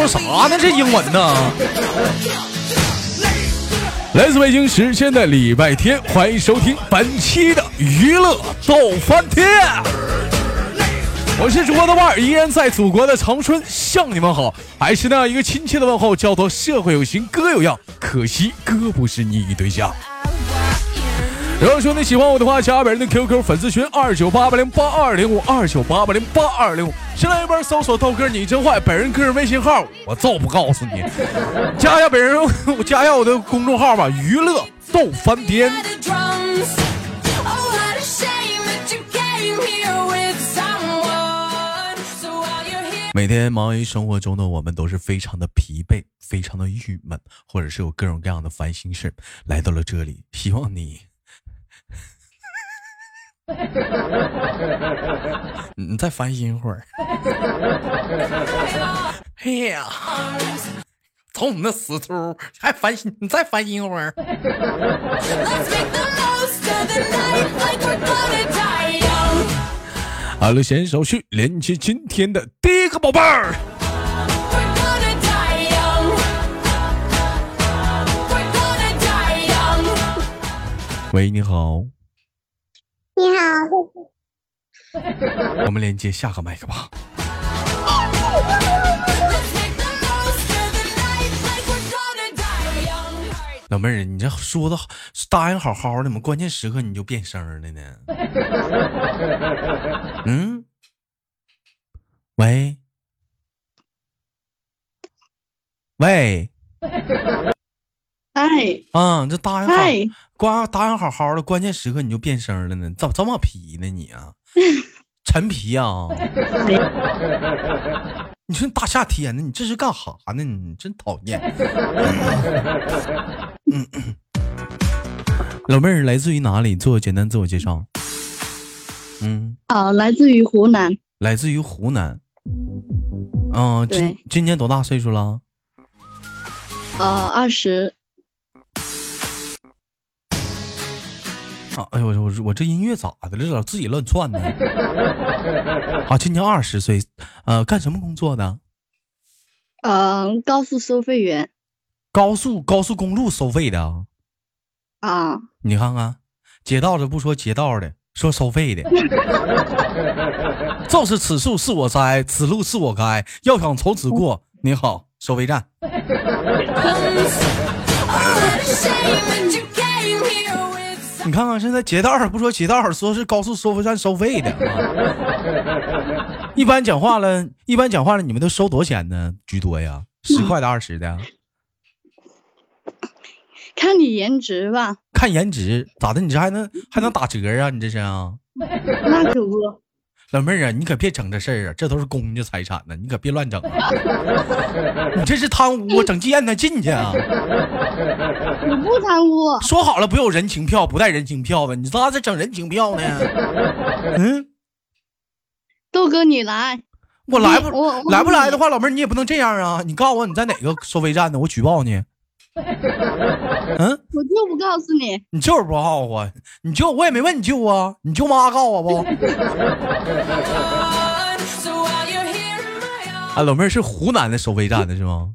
说啥呢？这英文呢？来自北京时间的礼拜天，欢迎收听本期的娱乐逗翻天。我是主播的腕，依然在祖国的长春向你们好，还是那样一个亲切的问候，叫做社会有型哥有样，可惜哥不是你对象。如果兄弟喜欢我的话，加本人的 QQ 粉丝群二九八八零八二零五二九八八零八二零五，先来一波搜索豆哥你真坏，本人个人微信号我早不告诉你，加一下本人，我 加一下我的公众号吧，娱乐逗翻天。每天忙于生活中的我们都是非常的疲惫，非常的郁闷，或者是有各种各样的烦心事，来到了这里，希望你。你再翻心会儿。哎呀，瞅你那死秃，还翻心？你再翻心会儿。好了，先手续连接今天的第一个宝贝儿。喂，你好。你好，我们连接下个麦克吧。老妹儿，你这说的答应好好的，怎么关键时刻你就变声了呢？嗯？喂？喂？哎，啊，这答应好，关答应好好的，关键时刻你就变声了呢？咋这么皮呢你啊？陈皮呀？你说大夏天的，你这是干哈呢？你真讨厌。嗯嗯。老妹儿来自于哪里？做个简单自我介绍。嗯。啊，来自于湖南。来自于湖南。嗯，今今年多大岁数了？呃，二十。哎呦我我我这音乐咋的了？咋自己乱窜呢？啊，今年二十岁，呃，干什么工作的？嗯，高速收费员。高速高速公路收费的。啊。你看看，街道的不说街道的，说收费的。就是此树是我栽，此路是我开，要想从此过，你好，收费站。你看看，现在街道不说街道，说是高速收费站收费的。一般讲话了，一般讲话了，你们都收多少钱呢？居多呀，十块的、二十的。看你颜值吧。看颜值咋的？你这还能还能打折啊？你这是啊？那可不。老妹儿啊，你可别整这事儿啊！这都是公家财产呢，你可别乱整啊！你这是贪污，我整贱他进去啊！我不贪污。说好了不有人情票，不带人情票的，你咋在整人情票呢？嗯，豆哥你来，我来不来不来的话，老妹儿你也不能这样啊！你告诉我你在哪个收费站呢？我举报你。嗯，我就不告诉你，你就是不告诉我，你舅我也没问你舅啊，你舅妈告我不？啊，老妹儿是湖南的收费站的是吗？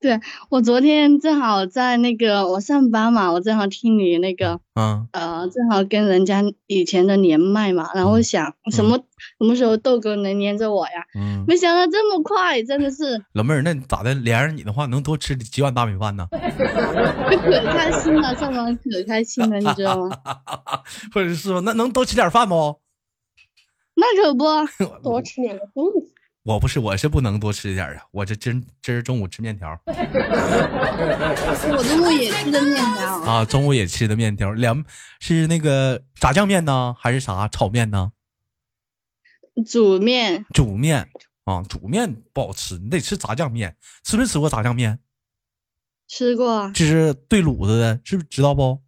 对我昨天正好在那个我上班嘛，我正好听你那个，嗯呃，正好跟人家以前的连麦嘛，然后想什么什么时候豆哥能连着我呀？嗯，没想到这么快，真的是。老妹儿，那咋的？连上你的话，能多吃几碗大米饭呢？可开心了，上班可开心了，你知道吗？或者是说那能多吃点饭不？那可不，多吃点饭。我不是，我是不能多吃点啊！我这今今儿中午吃面条。我中午也吃的面条啊，中午也吃的面条，两是那个炸酱面呢，还是啥炒面呢？煮面。煮面啊，煮面不好吃，你得吃炸酱面。吃没吃过炸酱面？吃过。就是对卤子的，是不是知道不？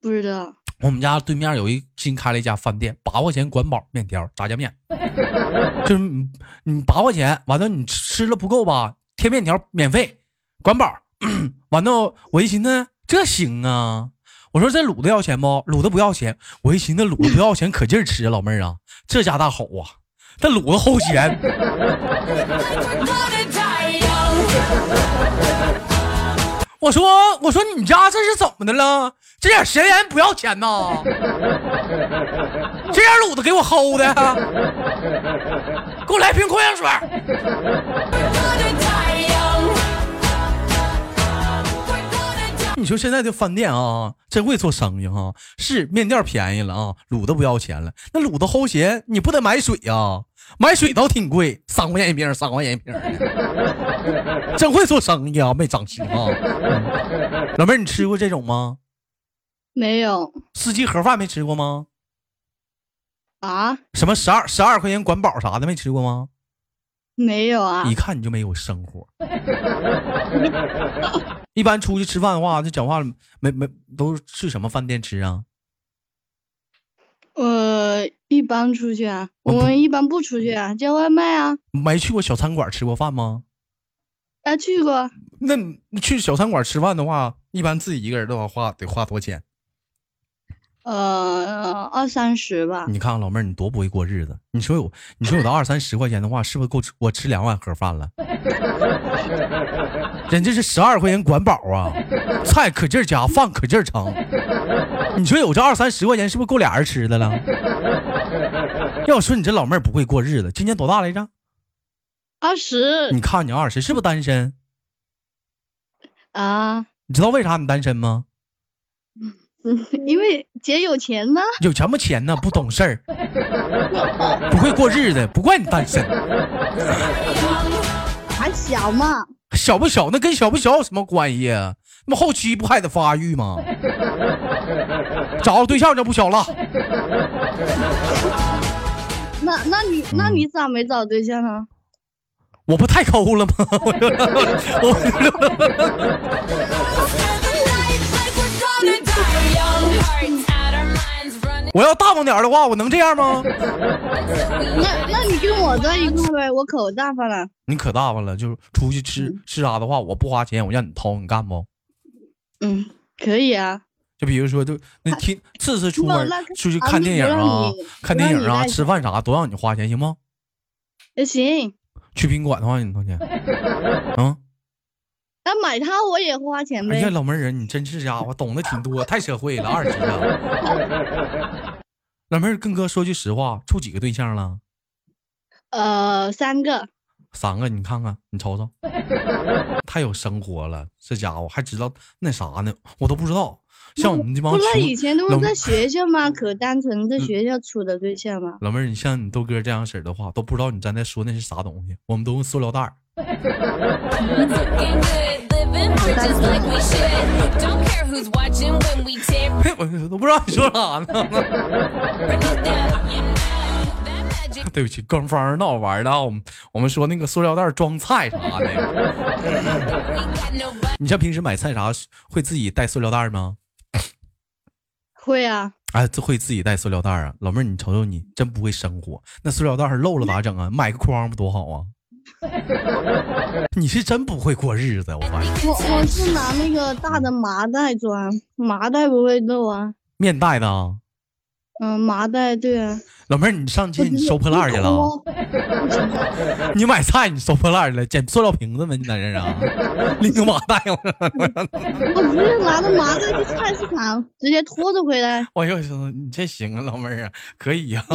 不知道。我们家对面有一新开了一家饭店，八块钱管饱面条炸酱面，就是你你八块钱完了你吃了不够吧，贴面条免费管饱。完了我一寻思这行啊，我说这卤子要钱不？卤子不要钱。我一寻思卤子不要钱可劲儿吃，老妹儿啊，这家大好啊，这卤子齁咸。我说，我说你家这是怎么的了？这点咸盐不要钱呐？这点卤子给我齁的，给我来瓶矿泉水。你说现在的饭店啊，真会做生意哈！是面店便宜了啊，卤子不要钱了。那卤子齁咸，你不得买水呀？买水都挺贵，三块钱一瓶，三块钱一瓶。真会做生意啊，没长心啊！老妹儿，你吃过这种吗？没有。四季盒饭没吃过吗？啊？什么十二十二块钱管饱啥的没吃过吗？没有啊。一看你就没有生活。一般出去吃饭的话，就讲话没没都去什么饭店吃啊？呃，一般出去啊，我们一般不出去啊，叫外卖啊。没去过小餐馆吃过饭吗？啊，去过。那去小餐馆吃饭的话，一般自己一个人的话花得花多少钱？呃，二三十吧。你看老妹儿，你多不会过日子。你说有，你说有的二三十块钱的话，是不是够吃我吃两碗盒饭了？人这是十二块钱管饱啊，菜可劲儿加，饭可劲儿盛。你说有这二三十块钱，是不是够俩人吃的了？要说，你这老妹儿不会过日子。今年多大来着？二十。你看你二十，是不是单身？啊。你知道为啥你单身吗？嗯，因为姐有钱呢。有钱不钱呢？不懂事儿，不会过日子，不怪你单身。还小嘛？小不小？那跟小不小有什么关系？那后期不还得发育吗？找个对象就不小了。那那你那你咋没找对象呢？我不太抠了吗？我要大方点的话，我能这样吗？那那你跟我在一块呗，我可大方了。你可大方了，就是出去吃吃啥的话，我不花钱，我让你掏，你干不？嗯，可以啊。就比如说，就那天次次出门出去看电影啊，看电影啊，吃饭啥都让你花钱，行吗？也行。去宾馆的话，你掏钱？嗯。那买它我也花钱呗。哎呀，老妹儿你真是家伙，懂得挺多，太社会了，二十啊。老妹儿跟哥说句实话，处几个对象了？呃，三个。三个，你看看，你瞅瞅，太有生活了，这家伙还知道那啥呢？我都不知道。像我们这帮，不是以前都是在学校吗？可单纯在学校处的对象吗？老妹儿，你像你豆哥这样式儿的话，都不知道你刚才说那是啥东西。我们都用塑料袋儿。我都不知道你说啥呢。对不起，官方闹玩的啊！我们我们说那个塑料袋装菜啥的。你像平时买菜啥会自己带塑料袋吗？会啊，哎，这会自己带塑料袋啊，老妹儿，你瞅瞅你，真不会生活。那塑料袋漏了咋整啊？买个筐不多好啊？你是真不会过日子，我发现。我我是拿那个大的麻袋装，麻袋不会漏啊。面袋的。嗯，麻袋对啊，老妹儿，你上街 你收破烂去了？你买菜你收破烂去了？捡塑料瓶子吗？你在这啊？拎个麻袋我 我直接拿着麻袋去菜市场，直接拖着回来。我又说你这行啊，老妹儿啊，可以呀。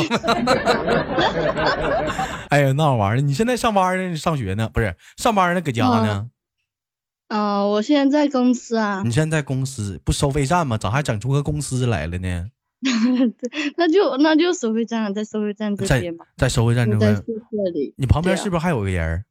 哎呀，那玩意儿，你现在上班呢？上学呢？不是上班呢？搁家呢？啊，我现在在公司啊。你现在在公司不收费站吗？咋还整出个公司来了呢？对，那就那就收费站，在收费站这边嘛，在收费站这边。在宿舍里。你旁边是不是还有个人？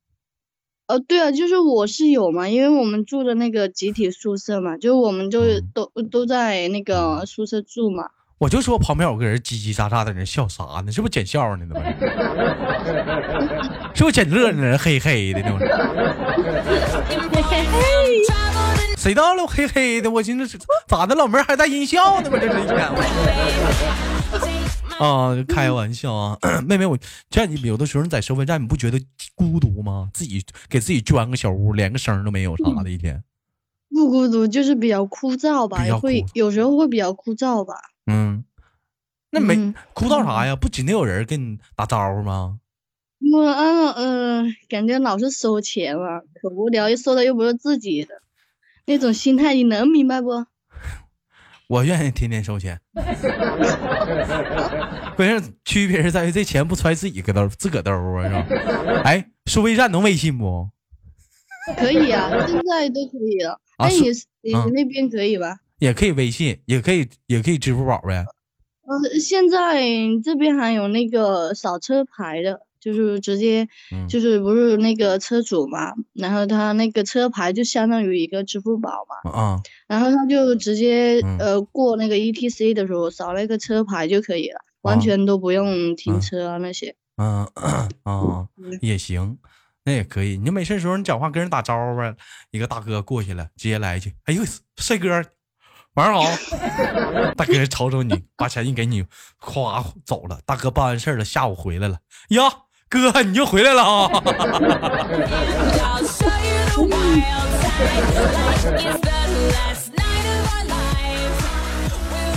哦，对啊，就是我室友嘛，因为我们住的那个集体宿舍嘛，就我们就都都在那个宿舍住嘛。我就说旁边有个人叽叽喳喳的人笑啥呢？是不是捡笑呢？是不是捡乐呢？嘿嘿的那种。谁到了？黑黑的，我寻思咋的？老妹儿还带音效呢吗？这是一天啊，开玩笑啊，妹妹，我像你有的时候你在收费站，你不觉得孤独吗？自己给自己捐个小屋，连个声都没有啥的，一天不孤独，就是比较枯燥吧，会有时候会比较枯燥吧。嗯，那没枯燥啥呀？不仅得有人跟你打招呼吗？我嗯嗯，感觉老是收钱嘛，可无聊，一收的又不是自己的，那种心态你能明白不？我愿意天天收钱，关键区别是在于这钱不揣自己个兜，自个兜啊，是吧？哎，收费站能微信不？可以啊，现在都可以了。哎，你你那边可以吧？也可以微信，也可以也可以支付宝呗。呃，现在这边还有那个扫车牌的。就是直接，就是不是那个车主嘛，然后他那个车牌就相当于一个支付宝嘛，啊，然后他就直接呃过那个 E T C 的时候扫那个车牌就可以了，完全都不用停车啊那些。嗯啊，也行，那也可以。你没事时候你讲话跟人打招呼呗，一个大哥过去了，直接来一句：“哎呦，帅哥，晚上好。”大哥瞅瞅你，把钱一给你，咵走了。大哥办完事儿了，下午回来了呀。哥，你又回来了啊！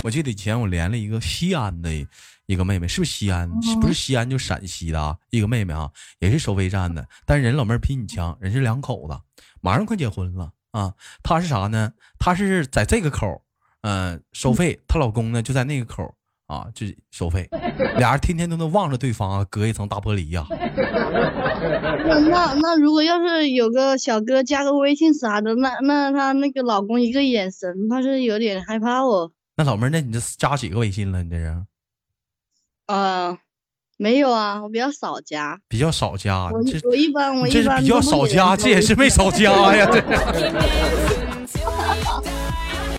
我记得以前我连了一个西安的一个妹妹，是不是西安？不是西安就陕西的啊，一个妹妹啊，也是收费站的，但是人老妹儿比你强，人是两口子，马上快结婚了啊。她是啥呢？她是在这个口，嗯，收费，她老公呢就在那个口。啊，就收费，俩人天天都能望着对方啊，隔一层大玻璃呀。那那那，如果要是有个小哥加个微信啥的，那那他那个老公一个眼神，怕是有点害怕哦。那老妹儿，那你这加几个微信了？你这是？呃，没有啊，我比较少加。比较少加。我我一般我一般比较少加，这也是没少加呀。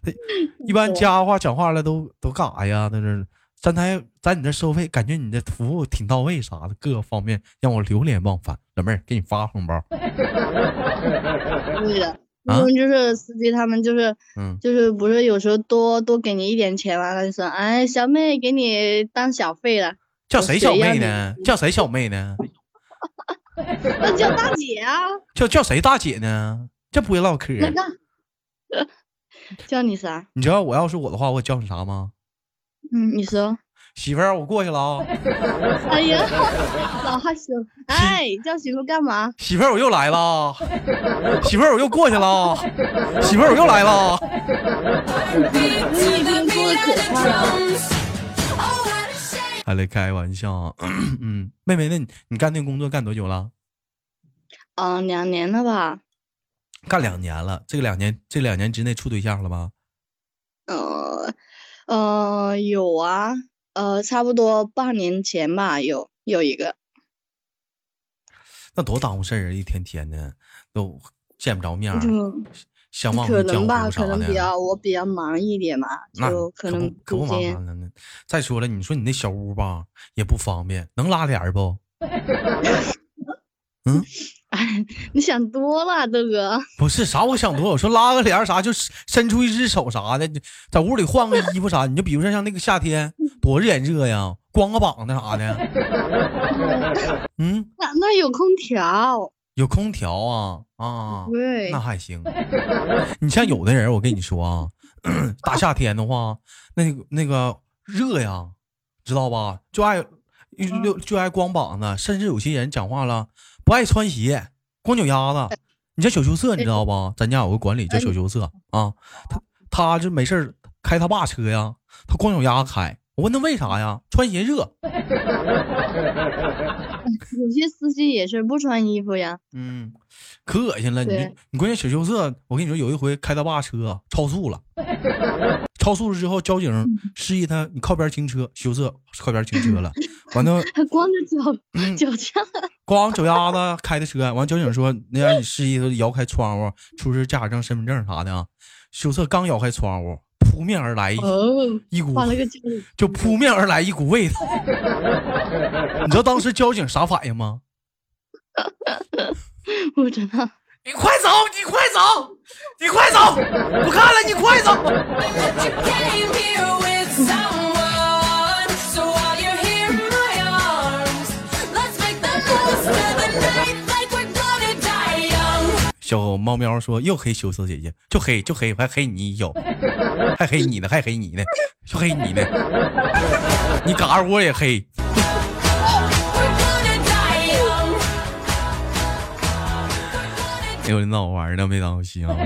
这 一般加的话讲话了都都干啥呀？那是。站台在你这收费，感觉你的服务挺到位啥的，各个方面让我流连忘返。老妹儿，给你发红包。对的，他们就是司机，他们就是，嗯，就是不是有时候多多给你一点钱嘛？他就说，哎，小妹给你当小费了。叫谁小妹呢？叫谁小妹呢？那 叫大姐啊。叫叫谁大姐呢？这不会唠嗑。叫你啥？你知道我要是我的话，我叫你啥吗？嗯，你说，媳妇儿，我过去了啊！哎呀，老害羞！哎，叫媳妇干嘛？媳妇儿，我又来了！媳妇儿，我又过去了！媳妇儿，我又来了！你已经过得可快了。还来开玩笑？嗯，妹妹，那你你干那工作干多久了？嗯，两年了吧？干两年了，这个两年，这两年之内处对象了吗？呃。呃，有啊，呃，差不多半年前吧，有有一个。那多耽误事儿啊！一天天的都见不着面儿，相忘可能吧，可能比较我比较忙一点嘛，就可能可不忙了呢。再说了，你说你那小屋吧也不方便，能拉帘不？嗯。你想多了，豆哥。不是啥，我想多。我说拉个帘啥，就伸出一只手啥的，在屋里换个衣服啥。你就比如说像那个夏天，多热热呀，光个膀子啥的。嗯，那那有空调，有空调啊啊，对，那还行。你像有的人，我跟你说啊，大夏天的话，那个那个热呀，知道吧？就爱就就爱光膀子，甚至有些人讲话了。不爱穿鞋，光脚丫子。你叫小羞涩，你知道不？咱家有个管理叫小羞涩啊，他他就没事开他爸车呀，他光脚丫子开。我问他为啥呀？穿鞋热。有些司机也是不穿衣服呀。嗯，可恶心了。你你关键小羞涩，我跟你说，有一回开他爸车超速了。超速了之后，交警示意他你靠边停车，羞涩靠边停车了。完了，他光着脚脚丫，光脚丫子开的车。完，交警说那让你示意他摇开窗户，出示驾驶证、身份证啥的啊。羞涩刚摇开窗户，扑面而来一股，就扑面而来一股味道。你知道当时交警啥反应吗？不知道。你快走！你快走！你快走！不看了，你快走！小猫喵说：“又黑羞涩姐姐，就黑就黑，还黑你一脚，还黑你呢，还黑你呢，就黑你呢。你嘎我也黑。哎呦那会儿玩呢，没当心事啊。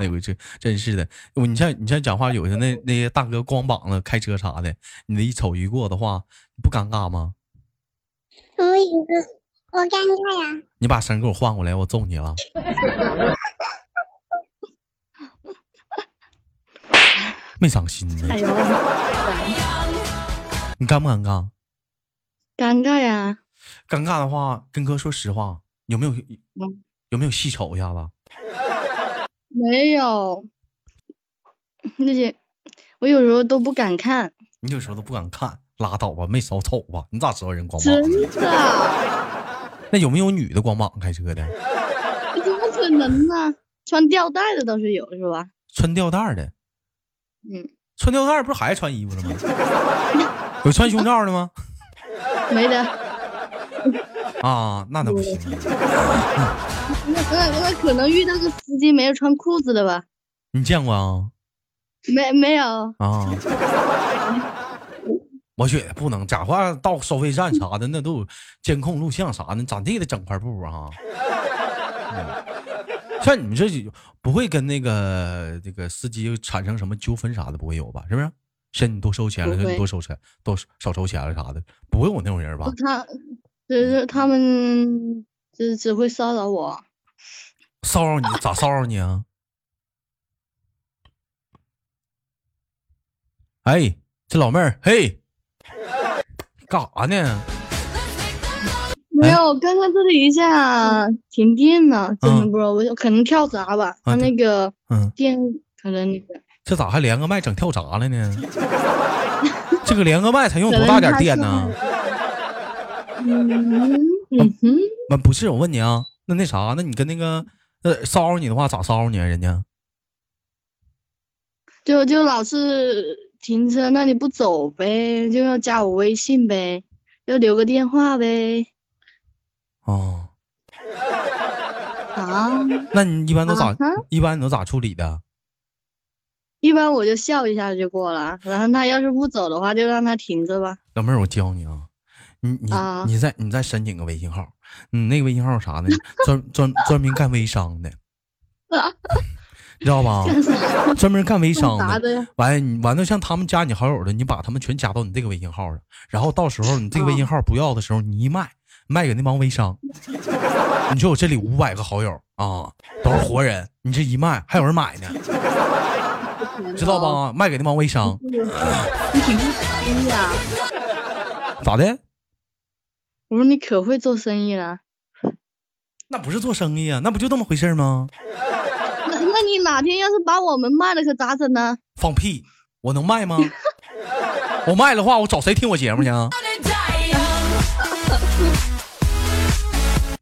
那回这真是的，你像你像讲话，有些那那些大哥光膀子开车啥的，你那一瞅一过的话，不尴尬吗？我一个。”我尴尬呀！你把声给我换过来，我揍你了！没长心呢。哎呦，你尴不尴尬？尴尬呀！尴尬的话，跟哥说实话，有没有有没有细瞅一下子？没有，那些我有时候都不敢看。你有时候都不敢看，拉倒吧，没少瞅吧？你咋知道人光膀？真的？那有没有女的光膀开车的？怎么可能呢？穿吊带的倒是有，是吧？穿吊带的。嗯，穿吊带不是还穿衣服了吗？有穿胸罩的吗？没的。啊，那那不行。那那那可能遇到个司机没有穿裤子的吧？你见过啊？没没有啊？我觉得不能，假话到收费站啥的，那都有监控录像啥的，咋地得整块布啊？像你们这不会跟那个这个司机产生什么纠纷啥的，不会有吧？是不是？嫌你多收钱了，你多收钱，多少收钱了啥的，不会有那种人吧？他就是他们只只会骚扰我，骚扰你咋骚扰你啊？哎，这老妹儿，嘿，干啥呢？没有，刚刚这里一下停电了，真的不知道，我可能跳闸吧，他那个电可能那个。这咋还连个麦整跳闸了呢？这个连个麦才用多大点电呢？嗯嗯，那不是我问你啊，那那啥，那你跟那个呃骚扰你的话咋骚扰你啊？人家就就老是停车那你不走呗，就要加我微信呗，要留个电话呗。哦，啊？那你一般都咋？一般你都咋处理的？一般我就笑一下就过了，然后他要是不走的话，就让他停着吧。老妹儿，我教你啊，你你你再你再申请个微信号，你那个微信号啥呢？专专专门干微商的，知道吧？专门干微商的。完你完了，像他们加你好友的，你把他们全加到你这个微信号上，然后到时候你这个微信号不要的时候，你一卖。卖给那帮微商，你说我这里五百个好友啊，都是活人，你这一卖还有人买呢，知道吧？卖给那帮微商。你挺会做生意啊？咋的？我说你可会做生意了。那不是做生意啊，那不就这么回事吗？那那你哪天要是把我们卖了，可咋整呢？放屁！我能卖吗？我卖的话，我找谁听我节目去啊？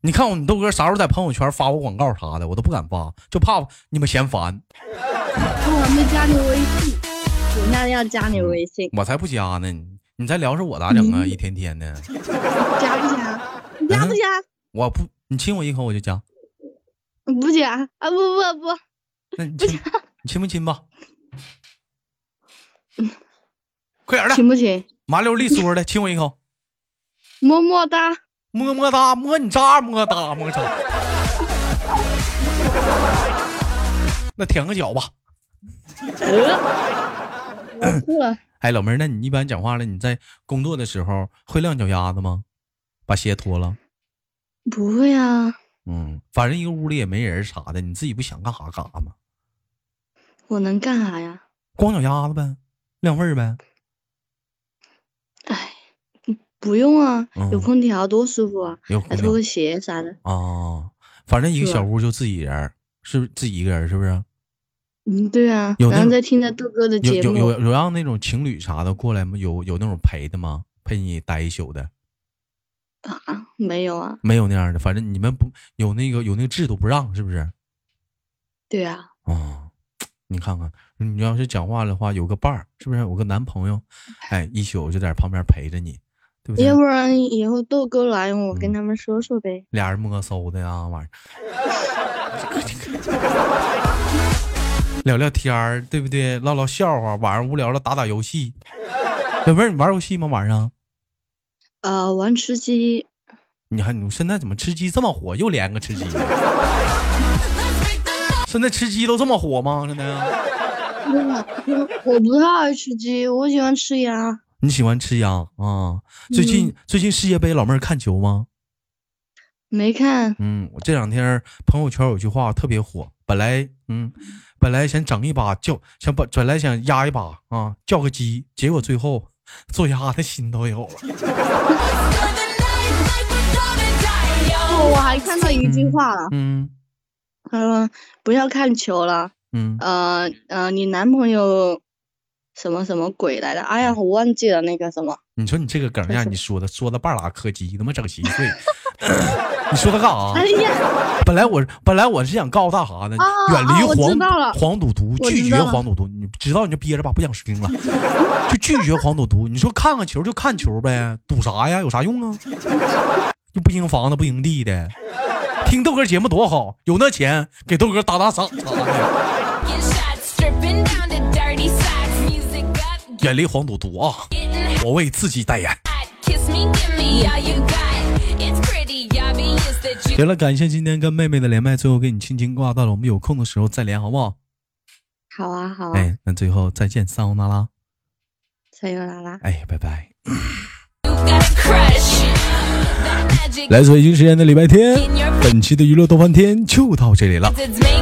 你看我，你豆哥啥时候在朋友圈发我广告啥的，我都不敢发，就怕你们嫌烦。我还没加你微信，人家要加你微信。我才不加呢，你再聊着我咋整啊？一天天的。加不加？加不加？我不，你亲我一口我就加。不加啊！不不不。那你亲，你亲不亲吧？快点的。亲不亲？麻溜利索的，亲我一口。么么哒。么么哒，摸你渣，么哒么渣。那舔个脚吧。哎，老妹儿，那你一般讲话了？你在工作的时候会晾脚丫子吗？把鞋脱了？不会啊。嗯，反正一个屋里也没人啥的，你自己不想干啥干啥吗？我能干啥呀？光脚丫子呗，晾味儿呗。哎。不用啊，有空调多舒服啊！还脱个鞋啥的啊，反正一个小屋就自己人，是不是自己一个人？是不是？嗯，对啊。然后在听着豆哥的节目。有有有让那种情侣啥的过来吗？有有那种陪的吗？陪你待一宿的？啊，没有啊。没有那样的，反正你们不有那个有那个制度不让，是不是？对啊。哦，你看看，你要是讲话的话，有个伴儿，是不是？有个男朋友，哎，一宿就在旁边陪着你。对不对要不然以后豆哥来，我跟他们说说呗。俩人摸搜的啊，晚上 聊聊天儿，对不对？唠唠笑话，晚上无聊了打打游戏。小妹儿，你玩游戏吗？晚上？呃，玩吃鸡。你看你现在怎么吃鸡这么火？又连个吃鸡。现在吃鸡都这么火吗？现在？我我不太爱吃鸡，我喜欢吃鸭。你喜欢吃鸭啊？最近最近世界杯，老妹儿看球吗？没看。嗯，我这两天朋友圈有句话特别火，本来嗯，本来想整一把叫想把本来想压一把啊，叫个鸡，结果最后做鸭的心都有了。我还看到一句话了，嗯。他说：“不要看球了。”嗯，呃呃，你男朋友什么什么鬼来的？哎呀，我忘记了那个什么。你说你这个梗让你说的，说的半拉柯基，他妈整稀碎。你说他干啥？哎呀，本来我本来我是想告诉他啥呢？远离黄黄赌毒，拒绝黄赌毒。你知道你就憋着吧，不想听了，就拒绝黄赌毒。你说看看球就看球呗，赌啥呀？有啥用啊？又不赢房子不赢地的。听豆哥节目多好，有那钱给豆哥打打赏。远离黄赌毒啊！我为自己代言。行了，感谢今天跟妹妹的连麦，最后给你轻轻挂断了。我们有空的时候再连，好不好？好啊，好啊。哎，那最后再见，撒欧那拉。撒欧那拉。哎，拜拜。来自北京时间的礼拜天，本期的娱乐豆翻天就到这里了。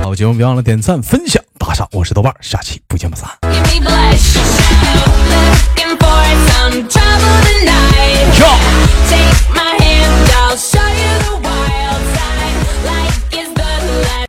好节目别忘了点赞、分享、打赏，我是豆瓣，下期不见不散。